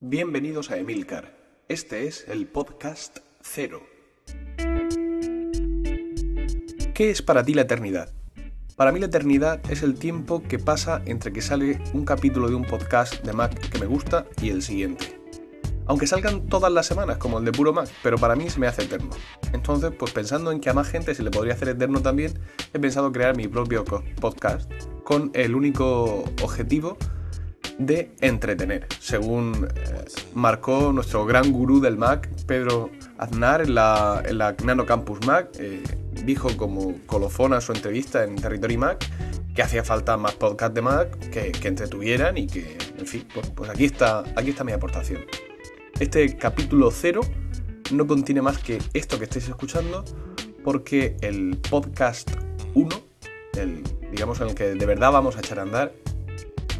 Bienvenidos a Emilcar. Este es el podcast cero. ¿Qué es para ti la eternidad? Para mí la eternidad es el tiempo que pasa entre que sale un capítulo de un podcast de Mac que me gusta y el siguiente. Aunque salgan todas las semanas, como el de puro Mac, pero para mí se me hace eterno. Entonces, pues pensando en que a más gente se le podría hacer eterno también, he pensado crear mi propio podcast con el único objetivo de entretener, según eh, marcó nuestro gran gurú del Mac, Pedro Aznar, en la, en la Nano Campus Mac. Eh, dijo como colofón a su entrevista en Territory Mac que hacía falta más podcast de Mac que, que entretuvieran y que, en fin, pues aquí está, aquí está mi aportación. Este capítulo cero no contiene más que esto que estáis escuchando porque el podcast 1, el, digamos en el que de verdad vamos a echar a andar,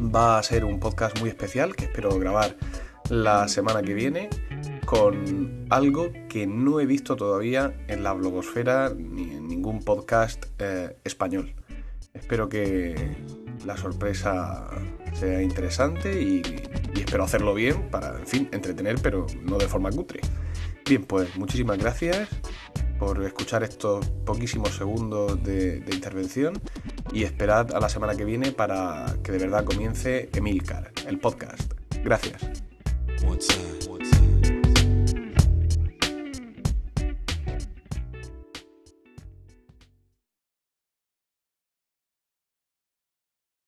va a ser un podcast muy especial que espero grabar la semana que viene con algo que no he visto todavía en la blogosfera ni en ningún podcast eh, español. Espero que la sorpresa sea interesante y, espero hacerlo bien para, en fin, entretener, pero no de forma cutre. Bien, pues muchísimas gracias por escuchar estos poquísimos segundos de intervención y esperad a la semana que viene para que de verdad comience Emilcar, el podcast. Gracias.